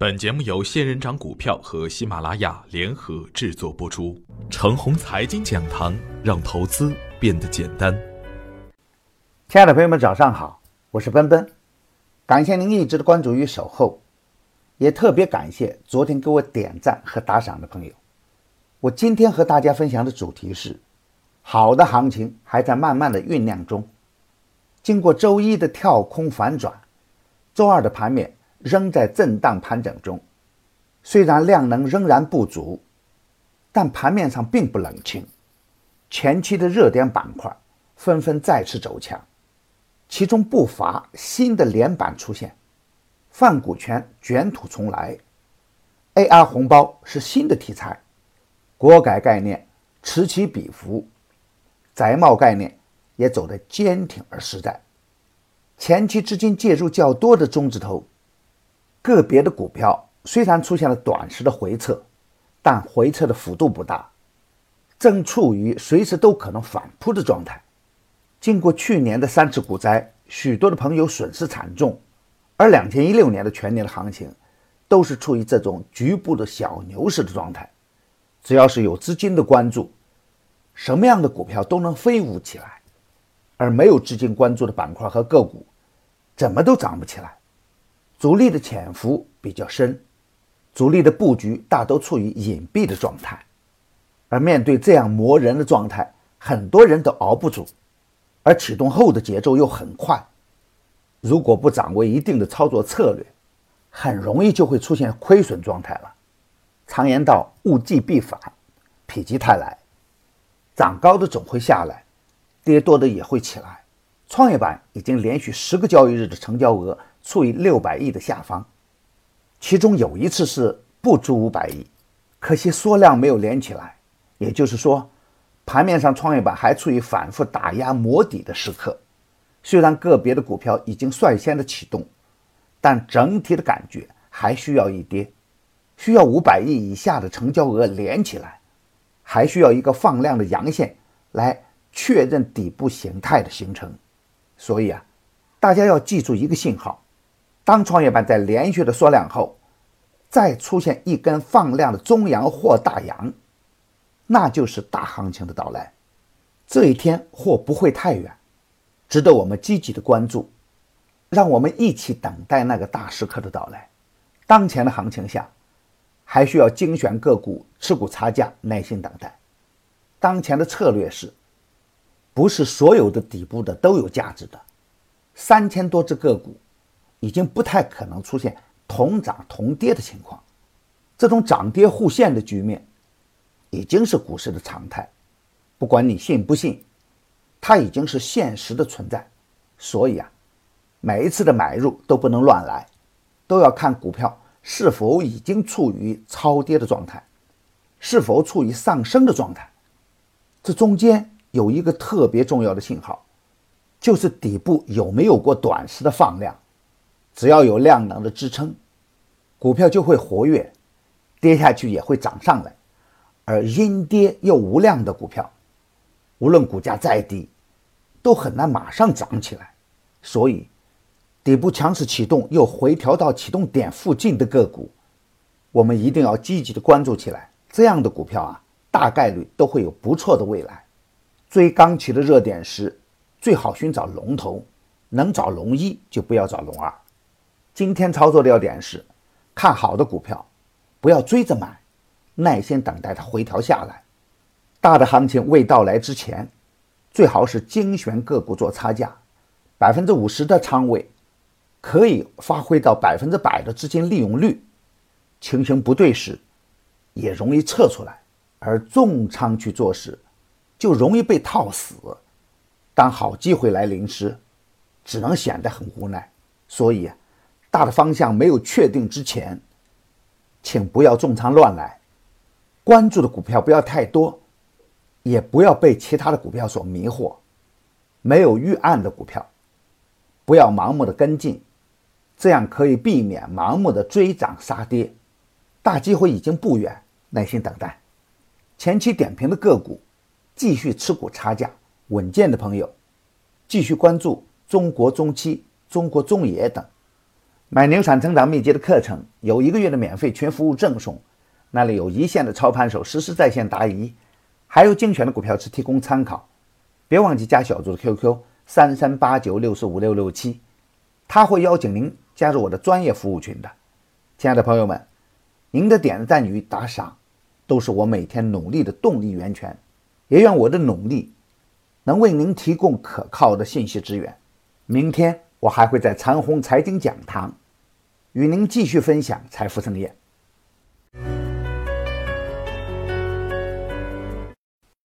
本节目由仙人掌股票和喜马拉雅联合制作播出。程红财经讲堂，让投资变得简单。亲爱的朋友们，早上好，我是奔奔，感谢您一直的关注与守候，也特别感谢昨天给我点赞和打赏的朋友。我今天和大家分享的主题是：好的行情还在慢慢的酝酿中。经过周一的跳空反转，周二的盘面。仍在震荡盘整中，虽然量能仍然不足，但盘面上并不冷清。前期的热点板块纷纷再次走强，其中不乏新的连板出现，泛股权卷土重来，AR 红包是新的题材，国改概念此起彼伏，宅贸概念也走得坚挺而实在。前期资金介入较多的中字头。个别的股票虽然出现了短时的回撤，但回撤的幅度不大，正处于随时都可能反扑的状态。经过去年的三次股灾，许多的朋友损失惨重，而两千一六年的全年的行情都是处于这种局部的小牛市的状态。只要是有资金的关注，什么样的股票都能飞舞起来，而没有资金关注的板块和个股，怎么都涨不起来。主力的潜伏比较深，主力的布局大都处于隐蔽的状态，而面对这样磨人的状态，很多人都熬不住，而启动后的节奏又很快，如果不掌握一定的操作策略，很容易就会出现亏损状态了。常言道，物极必反，否极泰来，涨高的总会下来，跌多的也会起来。创业板已经连续十个交易日的成交额。处于六百亿的下方，其中有一次是不足五百亿，可惜缩量没有连起来。也就是说，盘面上创业板还处于反复打压磨底的时刻。虽然个别的股票已经率先的启动，但整体的感觉还需要一跌，需要五百亿以下的成交额连起来，还需要一个放量的阳线来确认底部形态的形成。所以啊，大家要记住一个信号。当创业板在连续的缩量后，再出现一根放量的中阳或大阳，那就是大行情的到来。这一天或不会太远，值得我们积极的关注。让我们一起等待那个大时刻的到来。当前的行情下，还需要精选个股，持股差价，耐心等待。当前的策略是，不是所有的底部的都有价值的，三千多只个股。已经不太可能出现同涨同跌的情况，这种涨跌互现的局面已经是股市的常态。不管你信不信，它已经是现实的存在。所以啊，每一次的买入都不能乱来，都要看股票是否已经处于超跌的状态，是否处于上升的状态。这中间有一个特别重要的信号，就是底部有没有过短时的放量。只要有量能的支撑，股票就会活跃，跌下去也会涨上来。而阴跌又无量的股票，无论股价再低，都很难马上涨起来。所以，底部强势启动又回调到启动点附近的个股，我们一定要积极的关注起来。这样的股票啊，大概率都会有不错的未来。追刚起的热点时，最好寻找龙头，能找龙一就不要找龙二。今天操作的要点是，看好的股票，不要追着买，耐心等待它回调下来。大的行情未到来之前，最好是精选个股做差价，百分之五十的仓位，可以发挥到百分之百的资金利用率。情形不对时，也容易撤出来，而重仓去做时，就容易被套死。当好机会来临时，只能显得很无奈。所以。大的方向没有确定之前，请不要重仓乱来，关注的股票不要太多，也不要被其他的股票所迷惑。没有预案的股票，不要盲目的跟进，这样可以避免盲目的追涨杀跌。大机会已经不远，耐心等待。前期点评的个股，继续持股差价稳健的朋友，继续关注中国中期、中国中冶等。买《牛产成长秘籍》的课程，有一个月的免费全服务赠送，那里有一线的操盘手实时在线答疑，还有精选的股票池提供参考。别忘记加小组的 QQ 三三八九六四五六六七，他会邀请您加入我的专业服务群的。亲爱的朋友们，您的点赞与打赏都是我每天努力的动力源泉，也愿我的努力能为您提供可靠的信息资源。明天我还会在长虹财经讲堂与您继续分享财富盛宴。